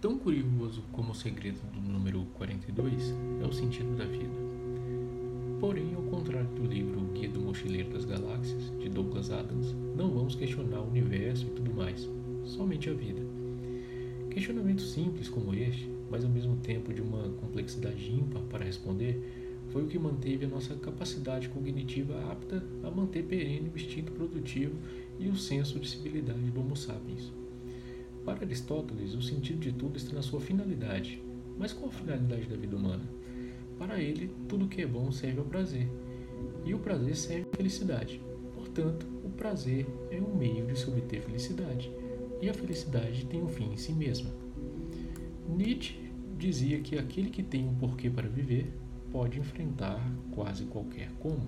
Tão curioso como o segredo do número 42 é o sentido da vida. Porém, ao contrário do livro O Guia do Mochileiro das Galáxias, de Douglas Adams, não vamos questionar o universo e tudo mais, somente a vida. Questionamentos simples como este, mas ao mesmo tempo de uma complexidade ímpar para responder, foi o que manteve a nossa capacidade cognitiva apta a manter perene o instinto produtivo e o senso de civilidade do Homo sapiens. Para Aristóteles, o sentido de tudo está na sua finalidade. Mas qual a finalidade da vida humana? Para ele, tudo que é bom serve ao prazer, e o prazer serve à felicidade. Portanto, o prazer é um meio de se obter felicidade, e a felicidade tem um fim em si mesma. Nietzsche dizia que aquele que tem um porquê para viver pode enfrentar quase qualquer como.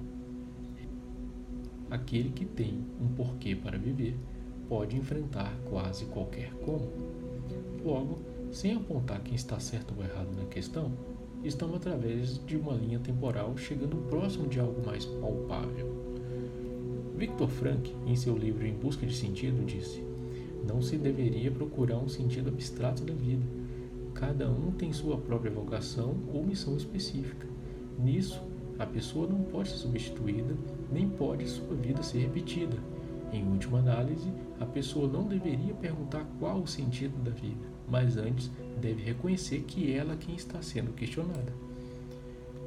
Aquele que tem um porquê para viver pode enfrentar quase qualquer como. Logo, sem apontar quem está certo ou errado na questão, estamos através de uma linha temporal chegando próximo de algo mais palpável. Victor Frank, em seu livro Em Busca de Sentido, disse: Não se deveria procurar um sentido abstrato da vida. Cada um tem sua própria vocação ou missão específica. Nisso, a pessoa não pode ser substituída, nem pode sua vida ser repetida em última análise, a pessoa não deveria perguntar qual o sentido da vida, mas antes deve reconhecer que ela é quem está sendo questionada.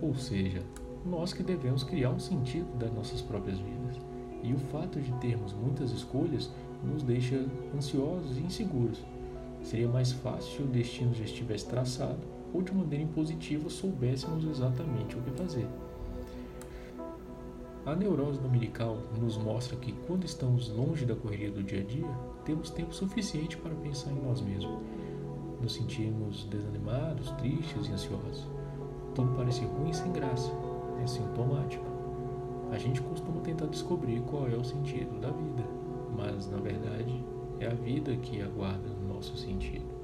Ou seja, nós que devemos criar um sentido das nossas próprias vidas. E o fato de termos muitas escolhas nos deixa ansiosos e inseguros. Seria mais fácil se o destino já estivesse traçado ou de maneira impositiva soubéssemos exatamente o que fazer. A neurose dominical nos mostra que quando estamos longe da correria do dia a dia, temos tempo suficiente para pensar em nós mesmos. Nos sentimos desanimados, tristes e ansiosos. Tudo parece ruim e sem graça. É sintomático. A gente costuma tentar descobrir qual é o sentido da vida, mas na verdade é a vida que aguarda o nosso sentido.